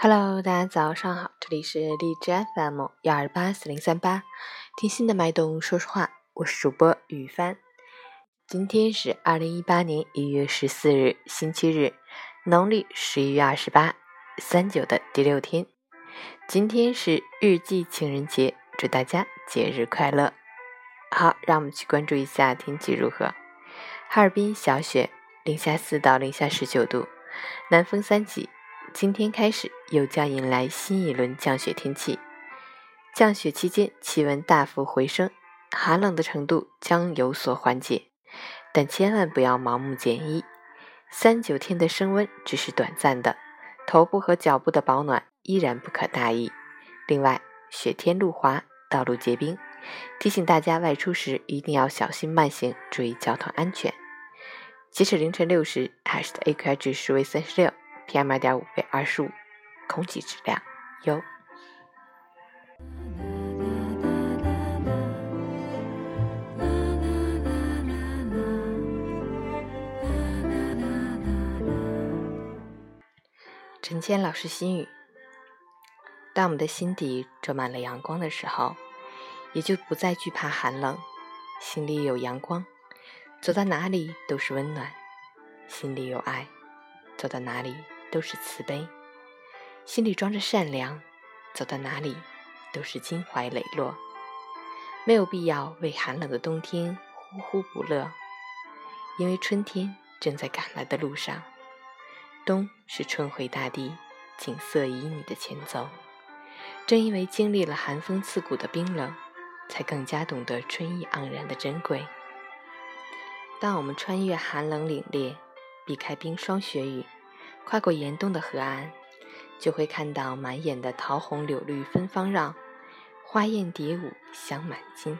Hello，大家早上好，这里是荔枝 FM 幺二八四零三八，听心的脉动说说话，我是主播雨帆。今天是二零一八年一月十四日，星期日，农历十一月二十八，三九的第六天。今天是日记情人节，祝大家节日快乐。好，让我们去关注一下天气如何。哈尔滨小雪，零下四到零下十九度，南风三级。今天开始又将迎来新一轮降雪天气，降雪期间气温大幅回升，寒冷的程度将有所缓解，但千万不要盲目减衣。三九天的升温只是短暂的，头部和脚部的保暖依然不可大意。另外，雪天路滑，道路结冰，提醒大家外出时一定要小心慢行，注意交通安全。截止凌晨六时，海市的 AQI 指数为三十六。PM 二点五为二十五，空气质量优。陈谦老师心语：当我们的心底装满了阳光的时候，也就不再惧怕寒冷。心里有阳光，走到哪里都是温暖；心里有爱，走到哪里。都是慈悲，心里装着善良，走到哪里都是襟怀磊落。没有必要为寒冷的冬天呼呼不乐，因为春天正在赶来的路上。冬是春回大地，景色旖旎的前奏。正因为经历了寒风刺骨的冰冷，才更加懂得春意盎然的珍贵。当我们穿越寒冷凛冽，避开冰霜雪雨。跨过严冬的河岸，就会看到满眼的桃红柳绿芬芳绕，花艳蝶舞香满襟。